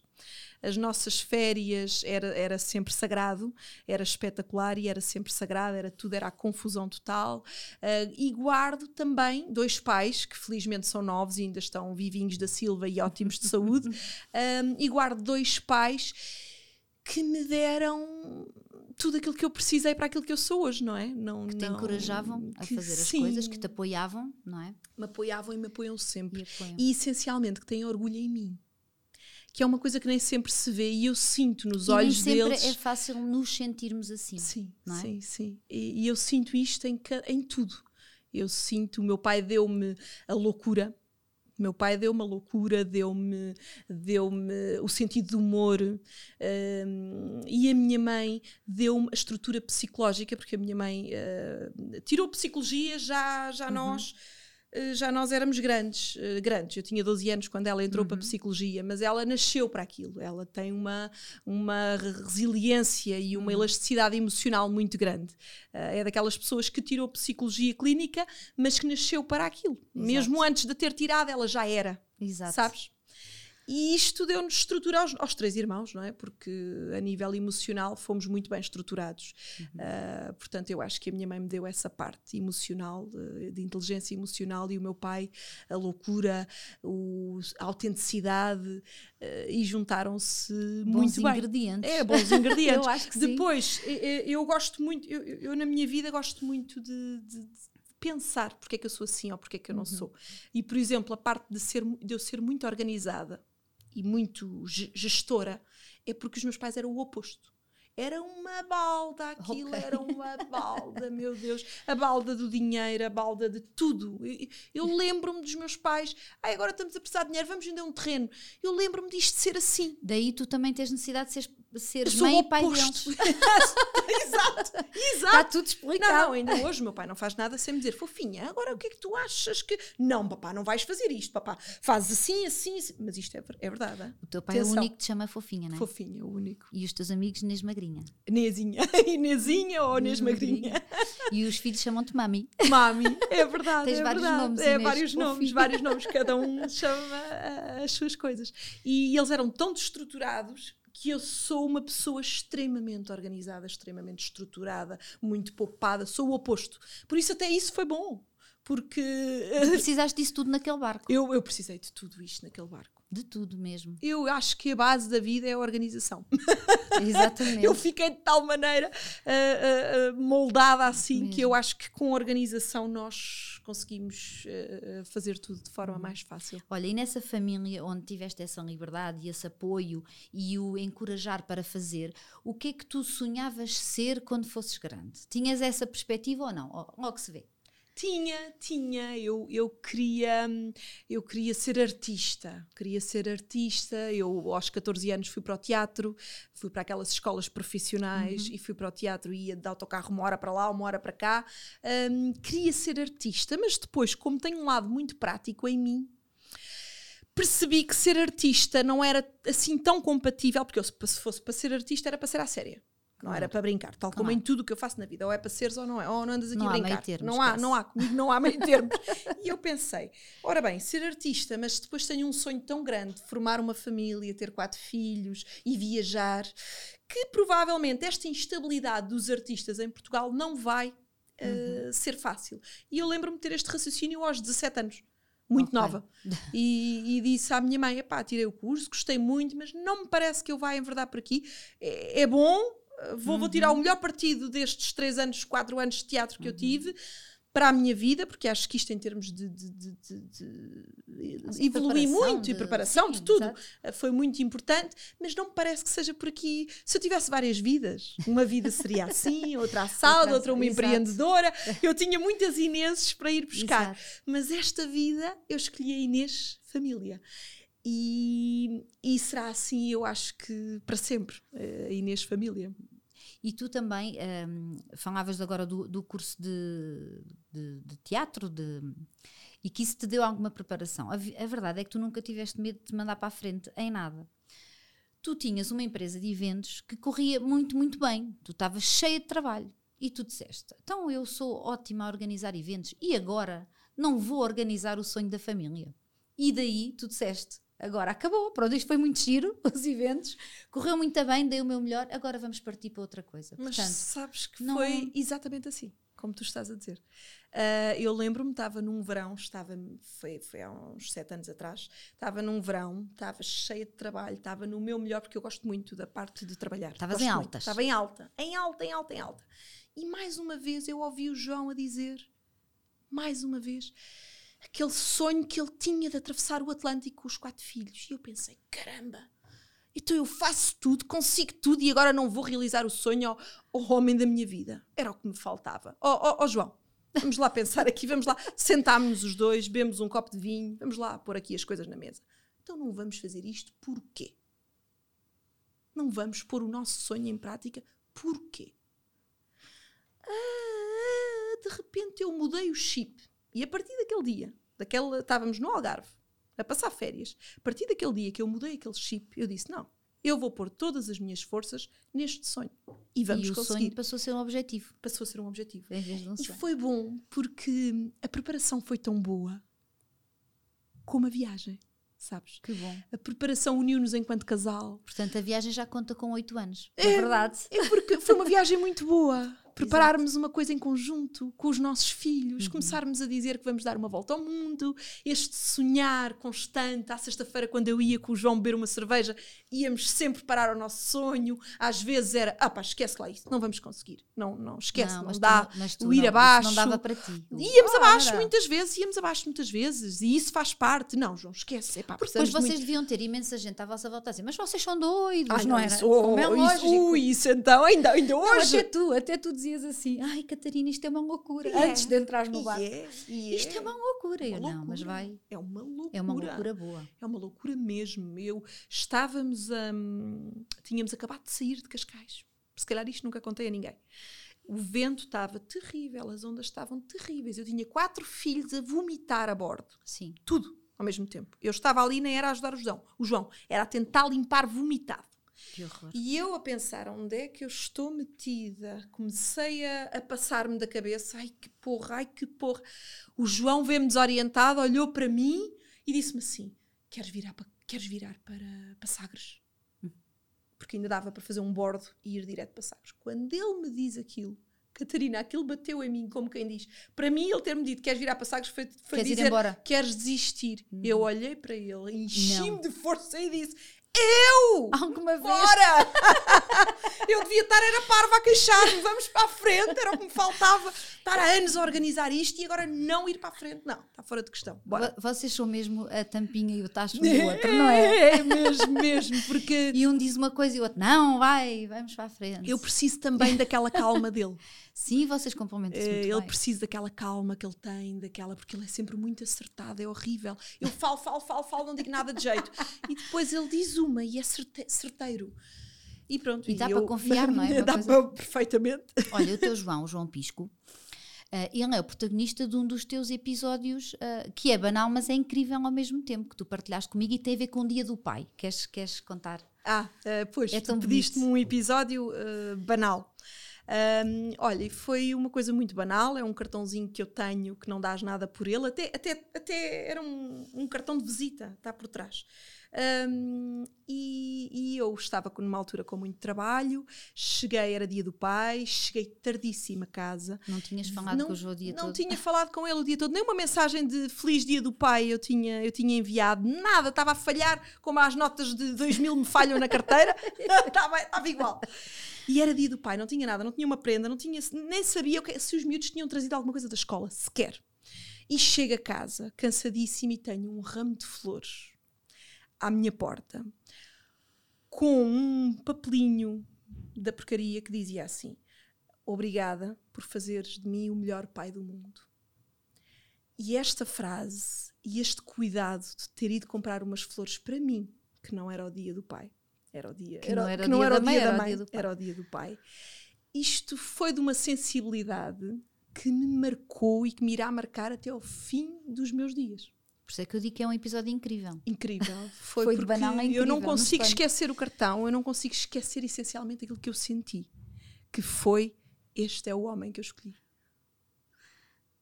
As nossas férias era, era sempre sagrado, era espetacular e era sempre sagrado, era tudo, era a confusão total. Uh, e guardo também dois pais que felizmente são novos e ainda estão vivinhos da Silva e ótimos de saúde. Um, e guardo dois pais que me deram tudo aquilo que eu precisei para aquilo que eu sou hoje, não é? Não, que te não, encorajavam a fazer as sim, coisas, que te apoiavam, não é? Me apoiavam e me apoiam sempre. E, apoiam. e essencialmente que têm orgulho em mim. Que é uma coisa que nem sempre se vê e eu sinto nos e olhos nem sempre é fácil nos sentirmos assim. Sim, não é? sim, sim. E, e eu sinto isto em, em tudo. Eu sinto, o meu pai deu-me a loucura meu pai deu-me a loucura, deu-me deu o sentido de humor um, e a minha mãe deu-me a estrutura psicológica, porque a minha mãe uh, tirou psicologia já, já uhum. nós já nós éramos grandes, uh, grandes. Eu tinha 12 anos quando ela entrou uhum. para a psicologia, mas ela nasceu para aquilo. Ela tem uma, uma resiliência e uma uhum. elasticidade emocional muito grande. Uh, é daquelas pessoas que tirou psicologia clínica, mas que nasceu para aquilo. Exato. Mesmo antes de ter tirado, ela já era. Exato. Sabes? E isto deu-nos estrutura aos, aos, três irmãos, não é? Porque a nível emocional fomos muito bem estruturados. Uhum. Uh, portanto, eu acho que a minha mãe me deu essa parte emocional, de, de inteligência emocional, e o meu pai a loucura, o, a autenticidade, uh, e juntaram-se muito bem. ingredientes. É, bons ingredientes. eu acho que Depois, eu, eu gosto muito, eu, eu, na minha vida gosto muito de, de, de pensar porque é que eu sou assim ou porque é que eu não uhum. sou. E, por exemplo, a parte de, ser, de eu ser muito organizada e muito gestora, é porque os meus pais eram o oposto. Era uma balda, aquilo okay. era uma balda, meu Deus. A balda do dinheiro, a balda de tudo. Eu lembro-me dos meus pais, ai, agora estamos a precisar de dinheiro, vamos vender um terreno. Eu lembro-me disto ser assim. Daí tu também tens necessidade de ser seres mãe e pai deles. exato, exato. Está tudo explicado. Não, não, ainda hoje o meu pai não faz nada sem me dizer, fofinha, agora o que é que tu achas que. Não, papá, não vais fazer isto, papá. Faz assim, assim, assim. Mas isto é, é verdade. Hein? O teu pai Atenção. é o único que te chama fofinha, não é? Fofinha, o único. E os teus amigos, Inês Magrinha. Inesinha ou Inês Magrinha. E os filhos chamam-te Mami. Mami, é verdade. Tens é vários verdade. nomes. É, Inês, vários fofinha. nomes, vários nomes. Cada um chama uh, as suas coisas. E eles eram tão destruturados que eu sou uma pessoa extremamente organizada, extremamente estruturada, muito poupada, sou o oposto. Por isso, até isso foi bom. Porque. Tu precisaste disso tudo naquele barco. Eu, eu precisei de tudo isto naquele barco. De tudo mesmo. Eu acho que a base da vida é a organização. Exatamente. eu fiquei de tal maneira uh, uh, moldada assim mesmo. que eu acho que com organização nós conseguimos uh, fazer tudo de forma mais fácil. Olha, e nessa família onde tiveste essa liberdade e esse apoio e o encorajar para fazer, o que é que tu sonhavas ser quando fosses grande? Tinhas essa perspectiva ou não? Logo se vê. Tinha, tinha. Eu, eu, queria, eu queria ser artista. Queria ser artista. Eu, aos 14 anos, fui para o teatro, fui para aquelas escolas profissionais uhum. e fui para o teatro. Ia de autocarro uma hora para lá, uma hora para cá. Um, queria ser artista, mas depois, como tenho um lado muito prático em mim, percebi que ser artista não era assim tão compatível, porque eu, se fosse para ser artista, era para ser à séria. Não era para brincar, tal como em tudo o que eu faço na vida. Ou é para seres ou não é. Ou não andas aqui não a brincar. Termos, não há, não há, comigo não há meio termos. e eu pensei, ora bem, ser artista, mas depois tenho um sonho tão grande de formar uma família, ter quatro filhos e viajar, que provavelmente esta instabilidade dos artistas em Portugal não vai uh, ser fácil. E eu lembro-me de ter este raciocínio aos 17 anos muito okay. nova. E, e, disse à minha mãe: pá, tirei o curso, gostei muito, mas não me parece que eu vá enverdar por aqui. É, é bom, vou, uhum. vou, tirar o uhum. melhor partido destes três anos, quatro anos de teatro que uhum. eu tive. para a minha vida, porque acho que isto em termos de, de, de, de evoluir muito e preparação, sim, de tudo. Eh, foi muito importante, mas não me parece que seja por aqui. Se eu tivesse várias vidas, uma vida seria assim, outra assada, outra uma exato. empreendedora, eu tinha muitas Ineses para ir buscar, exato. mas esta vida eu escolhi a Inês família. E, e será assim, eu acho que para sempre, eh, a Inês família. E tu também um, falavas agora do, do curso de, de, de, teatro de, e que isso te deu alguma preparação. A, a, verdade é que tu nunca tiveste medo de te mandar para a frente em nada. Tu tinhas uma empresa de eventos que corria muito, muito bem. Tu estavas cheia de trabalho. E tu disseste: então eu sou ótima a organizar eventos e agora não vou organizar o sonho da família. E daí tu disseste: agora acabou, pronto, isto foi muito giro, os eventos, correu muito bem, dei o meu melhor, agora vamos partir para outra coisa. Mas Portanto, sabes que não... foi exatamente assim, como tu estás a dizer. Uh, eu lembro-me, estava num verão, estava, foi, foi há uns sete anos atrás, estava num verão, estava cheia de trabalho, estava no meu melhor, porque eu gosto muito da parte de trabalhar. Estavas em altas. Estava em alta, em alta, em alta, em alta. E mais uma vez eu ouvi o João a dizer, mais uma vez, aquele sonho que ele tinha de atravessar o Atlântico com os quatro filhos. E eu pensei, caramba, então eu faço tudo, consigo tudo e agora não vou realizar o sonho ao, homem da minha vida. Era o que me faltava. Ó oh, oh, oh, João, vamos lá pensar aqui, vamos lá, sentámos-nos os dois, bebemos um copo de vinho, vamos lá pôr aqui as coisas na mesa. Então não vamos fazer isto porquê? Não vamos pôr o nosso sonho em prática porquê? Ah, de repente eu mudei o chip e a partir daquele dia, daquela, estávamos no Algarve, a passar férias, a partir daquele dia que eu mudei aquele chip, eu disse: não, eu vou pôr todas as minhas forças neste sonho. E vamos e o conseguir. sonho passou a ser um objetivo. Passou a ser um objetivo. Um e foi bom porque a preparação foi tão boa como a viagem. Sabes? Que bom. A preparação uniu-nos enquanto casal. Portanto, a viagem já conta com oito anos. É, é verdade. É porque foi uma viagem muito boa prepararmos Exato. uma coisa em conjunto com os nossos filhos, uhum. começarmos a dizer que vamos dar uma volta ao mundo, este sonhar constante. À sexta-feira, quando eu ia com o João beber uma cerveja, íamos sempre parar o nosso sonho. Às vezes era, ah pá, esquece lá isso, não vamos conseguir. Não, não esquece, não, não dá. Tu, o ir não, abaixo. Não dava para ti. Íamos ah, abaixo era. muitas vezes, íamos abaixo muitas vezes, e isso faz parte. Não, João, esquece. Epá, Porque depois vocês muito... deviam ter imensa gente à vossa volta assim, mas vocês são doidos, Ai, não, não era? Isso, oh, é isso, ui, isso então, ainda, ainda hoje. até tu, até tu dizias assim, ai Catarina, isto é uma loucura. Yeah. Antes de entrar no bar. Yeah. Yeah. Isto é uma loucura. Uma eu, loucura. não, mas vai. É uma loucura. É uma loucura boa. É uma loucura mesmo. Eu estávamos, um, tínhamos acabado de sair de Cascais. Se calhar isto nunca contei a ninguém. O vento estava terrível, as ondas estavam terríveis. Eu tinha quatro filhos a vomitar a bordo. Sim. Tudo ao mesmo tempo. Eu estava ali, nem era a ajudar o João. O João era a tentar limpar vomitado. Que horror. E eu a pensar onde é que eu estou metida, comecei a, a passar-me da cabeça, ai que porra, ai que porra. O João vê-me desorientado, olhou para mim e disse-me assim: queres virar, para, queres virar para, para Sagres? Hum. Porque ainda dava para fazer um bordo e ir direto para Sagres. Quando ele me diz aquilo, Catarina, aquilo bateu em mim, como quem diz. Para mim, ele ter-me dito queres virar para Sagres foi, foi queres dizer queres desistir. Hum. Eu olhei para ele, enchi-me de força e disse eu! Alguma vez? Bora! eu devia estar, era parva a queixar-me, vamos para a frente, era o que me faltava. Estar há anos a organizar isto e agora não ir para a frente. Não, está fora de questão. Bora. Vocês são mesmo a tampinha e o tacho do outro, não é? É mesmo, mesmo, porque... E um diz uma coisa e o outro, não, vai, vamos para a frente. Eu preciso também daquela calma dele. Sim, vocês complementam-se muito Ele bem. precisa daquela calma que ele tem, daquela, porque ele é sempre muito acertado, é horrível. Eu falo, falo, falo, falo, não digo nada de jeito. E depois ele diz uma e é certeiro. E pronto. E dá eu, para confiar, não é? Dá coisa... para, perfeitamente. Olha, o teu João, o João Pisco, uh, ele é o protagonista de um dos teus episódios uh, que é banal, mas é incrível ao mesmo tempo, que tu partilhaste comigo e tem a ver com o Dia do Pai. Queres, queres contar? Ah, uh, pois, é tu pediste-me um episódio banal. Um, olha, foi uma coisa muito banal, é um cartãozinho que eu tenho que não dás nada por ele, até, até, até era um, um cartão de visita, está por trás. Um, e, e, eu estava numa altura com muito trabalho, cheguei, era dia do pai, cheguei tardíssima a casa. Não tinhas falado não, com o João o dia não todo? Não tinha falado com ele o dia todo, nem uma mensagem de feliz dia do pai eu tinha, eu tinha enviado, nada, estava a falhar, como as notas de 2000 me falham na carteira, estava, estava igual. E era dia do pai, não tinha nada, não tinha uma prenda, não tinha, nem sabia que, se os miúdos tinham trazido alguma coisa da escola, sequer. E chego a casa, cansadíssima, e tenho um ramo de flores à minha porta com um papelinho da porcaria que dizia assim: Obrigada por fazeres de mim o melhor pai do mundo. E esta frase e este cuidado de ter ido comprar umas flores para mim, que não era o dia do pai, era o dia, que não era, que não era, o dia da mãe, era o dia do pai. Isto foi de uma sensibilidade que me marcou e que me irá marcar até ao fim dos meus dias. Por isso é que eu digo que é um episódio incrível. Incrível. Foi, Foi de banal incrível. Eu não consigo esquecer o cartão, eu não consigo esquecer essencialmente aquilo que eu senti. Que foi: este é o homem que eu escolhi.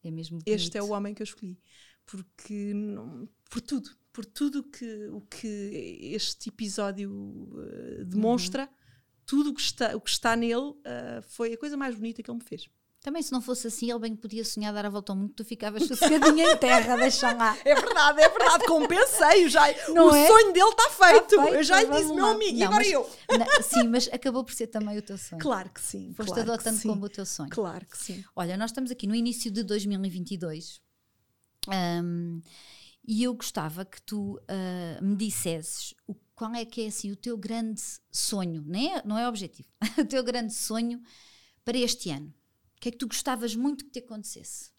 É mesmo bonito. Este é o homem que eu escolhi. Porque, por tudo, por tudo que, o que este episódio uh, demonstra, uhum. tudo o que está, o que está nele uh, foi a coisa mais bonita que ele me fez. Também se não fosse assim, ele bem podia sonhar dar a volta ao mundo, tu ficavas sossegadinha em terra, deixa lá. É verdade, é verdade, compensei, já, não o é? sonho dele está feito. Tá feito. Eu já lhe disse, meu amigo, não, e agora mas, eu? Não, sim, mas acabou por ser também o teu sonho. Claro que sim. Foste claro adotando como o teu sonho. Claro que sim. Olha, nós estamos aqui no início de 2022 um, e eu gostava que tu uh, me dissesses o, qual é que é assim o teu grande sonho, não é, não é objetivo, o teu grande sonho para este ano que é que tu gostavas muito que te acontecesse?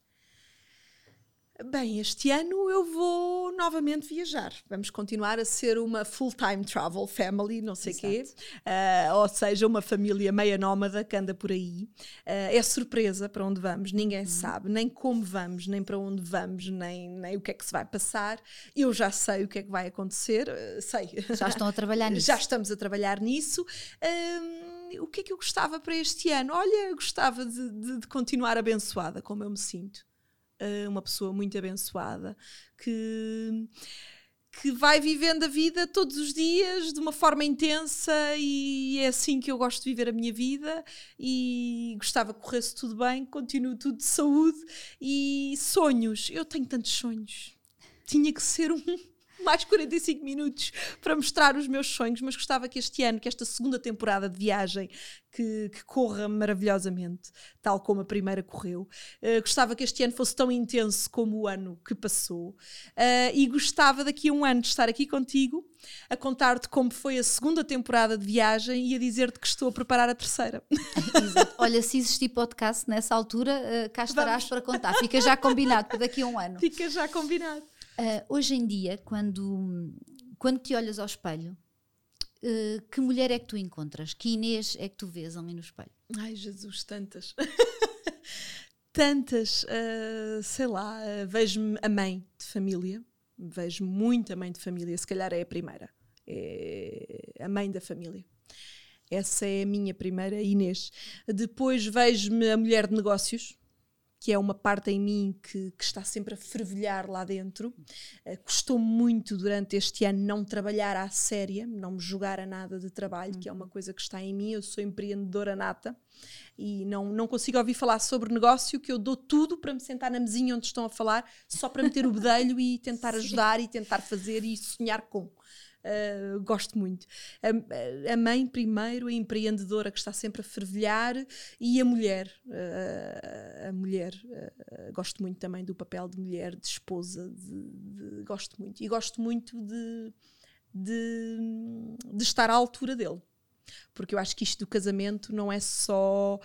Bem, este ano eu vou novamente viajar. Vamos continuar a ser uma full-time travel family, não sei o quê. Uh, ou seja, uma família meia nómada que anda por aí. Uh, é surpresa para onde vamos, ninguém uhum. sabe, nem como vamos, nem para onde vamos, nem, nem o que é que se vai passar. Eu já sei o que é que vai acontecer, uh, sei. Já estão a trabalhar nisso. Já estamos a trabalhar nisso o que é que eu gostava para este ano? Olha, eu gostava de, de, de continuar abençoada, como eu me sinto. Uma pessoa muito abençoada que que vai vivendo a vida todos os dias de uma forma intensa e é assim que eu gosto de viver a minha vida e gostava que corresse tudo bem, continuo tudo de saúde e sonhos. Eu tenho tantos sonhos. Tinha que ser um mais 45 minutos para mostrar os meus sonhos, mas gostava que este ano, que esta segunda temporada de viagem, que, que corra maravilhosamente, tal como a primeira correu. Uh, gostava que este ano fosse tão intenso como o ano que passou. Uh, e gostava daqui a um ano de estar aqui contigo, a contar-te como foi a segunda temporada de viagem e a dizer-te que estou a preparar a terceira. Exato. Olha, se existir podcast nessa altura, uh, cá estarás Vamos. para contar. Fica já combinado para daqui a um ano. Fica já combinado. Uh, hoje em dia, quando, quando te olhas ao espelho, uh, que mulher é que tu encontras? Que Inês é que tu vês ali no espelho? Ai, Jesus, tantas. tantas, uh, sei lá, vejo-me a mãe de família, vejo muito a mãe de família, se calhar é a primeira, é a mãe da família. Essa é a minha primeira Inês. Depois vejo-me a mulher de negócios, que é uma parte em mim que, que está sempre a fervilhar lá dentro. Uh, custou muito durante este ano não trabalhar à séria, não me jogar a nada de trabalho, uhum. que é uma coisa que está em mim. Eu sou empreendedora nata e não, não consigo ouvir falar sobre negócio, que eu dou tudo para me sentar na mesinha onde estão a falar, só para meter o bedelho e tentar ajudar e tentar fazer e sonhar com. Uh, gosto muito. A, a, mãe, primeiro, a empreendedora que está sempre a fervilhar, e a mulher. Uh, a mulher. Uh, gosto muito também do papel de mulher, de esposa. De, de, gosto muito. E gosto muito de, de, de, estar à altura dele. Porque eu acho que isto do casamento não é só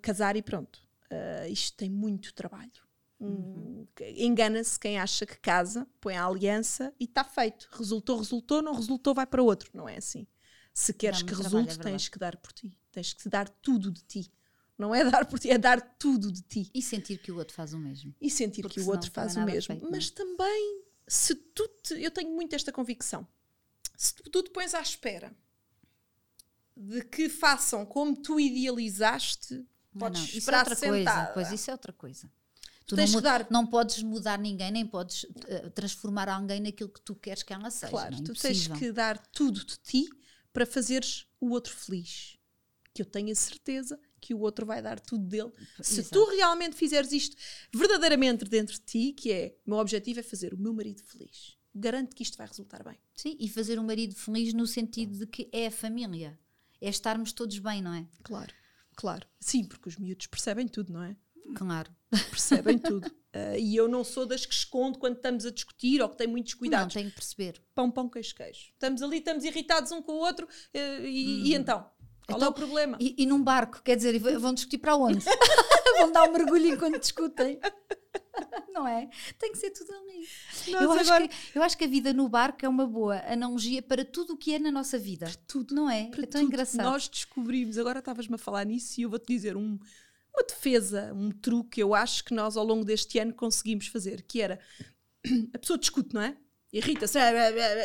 casar e pronto. isto tem muito trabalho Uhum. Engana-se quem acha que casa, põe a aliança e está feito. Resultou, resultou, não resultou, vai para outro. Não é assim. Se queres que resulte, trabalho, é tens que dar por ti. Tens que dar tudo de ti. Não é dar por ti, é dar tudo de ti. E sentir que o outro faz o mesmo. E sentir Porque que o outro faz o mesmo. Feito, Mas também, se tu te, eu tenho muito esta convicção, se tu, tu te pões à espera de que façam como tu idealizaste, não, podes não, isso é outra sentada. coisa. Pois isso é outra coisa. Tu Tens não, que dar- não podes mudar ninguém, nem podes eh, transformar alguém naquilo que tu queres que ela seja. Claro, é? tu tens que dar tudo de ti para fazeres o outro feliz. Que eu tenho a certeza que o outro vai dar tudo dele. Se Exato. tu realmente fizeres isto verdadeiramente dentro de ti, que é, o meu objetivo é fazer o meu marido feliz. Garanto que isto vai resultar bem. Sim, e fazer um marido feliz no sentido de que é a família. É estarmos todos bem, não é? Claro, claro. Sim, porque os miúdos percebem tudo, não é? Claro. Percebem tudo. Ah, e eu não sou das que escondo quando estamos a discutir ou que tem muitos Não, cuidados. tem que perceber. Pão, pão, queijo, queijo. Estamos ali, estamos irritados um com o outro eh, e, e então? Qual é Então, o problema? E, e num barco, quer dizer, vão discutir para onde? vão dar um mergulho enquanto discutem. Não é? Tem que ser tudo ali. Nós Eu acho, agora- que, eu acho que a vida no barco é uma boa analogia para tudo o que é na nossa vida. tudo. Não é? Para é tão tudo. engraçado. Nós descobrimos, agora estavas-me a falar nisso e eu vou-te dizer um- uma defesa, um truque que eu acho que nós ao longo deste ano conseguimos fazer, que era a pessoa discute, não é? Irrita-se,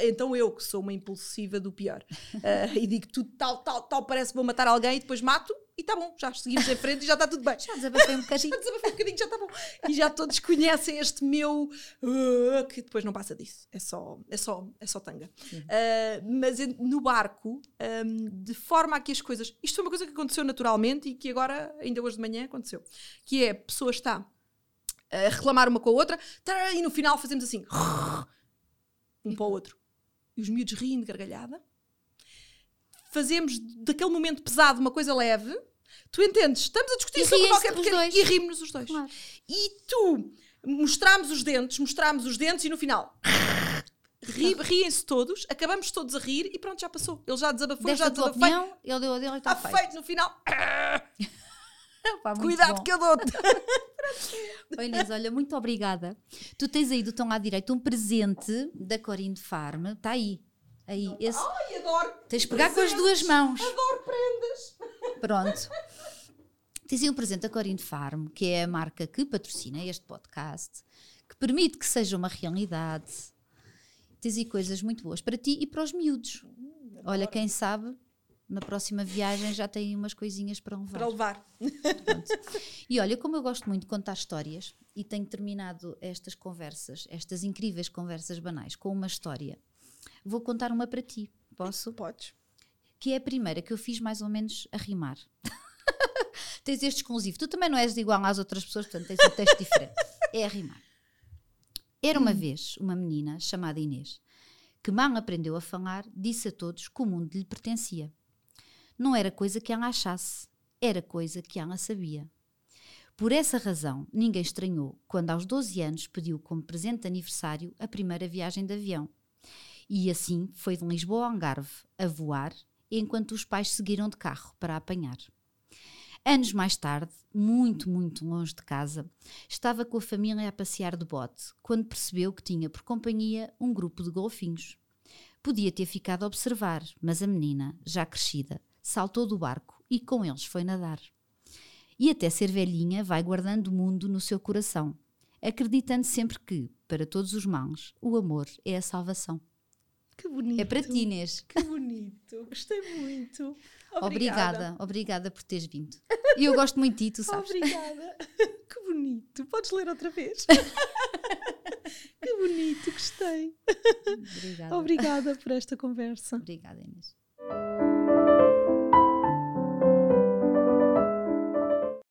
então eu que sou uma impulsiva do pior ah, e digo tudo tal, tal, tal, parece que vou matar alguém e depois mato e está bom, já seguimos em frente e já está tudo bem. Já desabafei um bocadinho. Já desabafei um bocadinho, já está bom. E já todos conhecem este meu uh, que depois não passa disso. É só, é só, é só tanga. Uh, mas no barco, um, de forma a que as coisas. Isto foi uma coisa que aconteceu naturalmente e que agora, ainda hoje de manhã, aconteceu. Que é a pessoa está a reclamar uma com a outra tará, e no final fazemos assim um para o outro. E os miúdos riem de gargalhada. Fazemos daquele momento pesado uma coisa leve. Tu entendes? Estamos a discutir E sobre qualquer dois. e rimos-nos os dois. Claro. E tu mostramos os dentes, mostramos os dentes e no final ri- riem-se todos, acabamos todos a rir e pronto, já passou. Ele já desabafou, Desta já desabafei. opinião, ele deu a dele e está Está feito. feito no final. Muito Cuidado bom. que eu dou-te. Oi, Inês, olha, muito obrigada. Tu tens aí do tão à direita um presente da Corinne Farm. Está aí. Aí, esse. Ai, adoro. Tens de pegar com as duas mãos. Adoro prendas. Pronto. Tens aí um presente da Corinne Farm, que é a marca que patrocina este podcast, que permite que seja uma realidade. Tens aí coisas muito boas para ti e para os miúdos. Olha, quem sabe, na próxima viagem já tem umas coisinhas para levar. Para levar. E olha, como eu gosto muito de contar histórias e tenho terminado estas conversas, estas incríveis conversas banais, com uma história, vou contar uma para ti. Posso? Podes. Que é a primeira que eu fiz mais ou menos a rimar. tens este exclusivo. Tu também não és igual às outras pessoas, portanto tens um texto diferente. É a rimar. Era uma vez uma menina chamada Inês que mal aprendeu a falar, disse a todos que o mundo lhe pertencia. Não era coisa que ela achasse, era coisa que ela sabia. Por essa razão, ninguém estranhou quando, aos 12 anos, pediu como presente de aniversário a primeira viagem de avião. E assim foi de Lisboa a Algarve, a voar, enquanto os pais seguiram de carro para apanhar. Anos mais tarde, muito, muito longe de casa, estava com a família a passear de bote, quando percebeu que tinha por companhia um grupo de golfinhos. Podia ter ficado a observar, mas a menina, já crescida, saltou do barco e com eles foi nadar. E até ser velhinha vai guardando o mundo no seu coração, acreditando sempre que, para todos os males, o amor é a salvação. Que bonito. É para ti, Inês. Que bonito. Gostei muito. Obrigada. Obrigada, obrigada por teres vindo. E eu gosto muito de ti, tu sabes. Obrigada. Que bonito. Podes ler outra vez? que bonito. Gostei. Obrigada. Obrigada por esta conversa. Obrigada, Inês.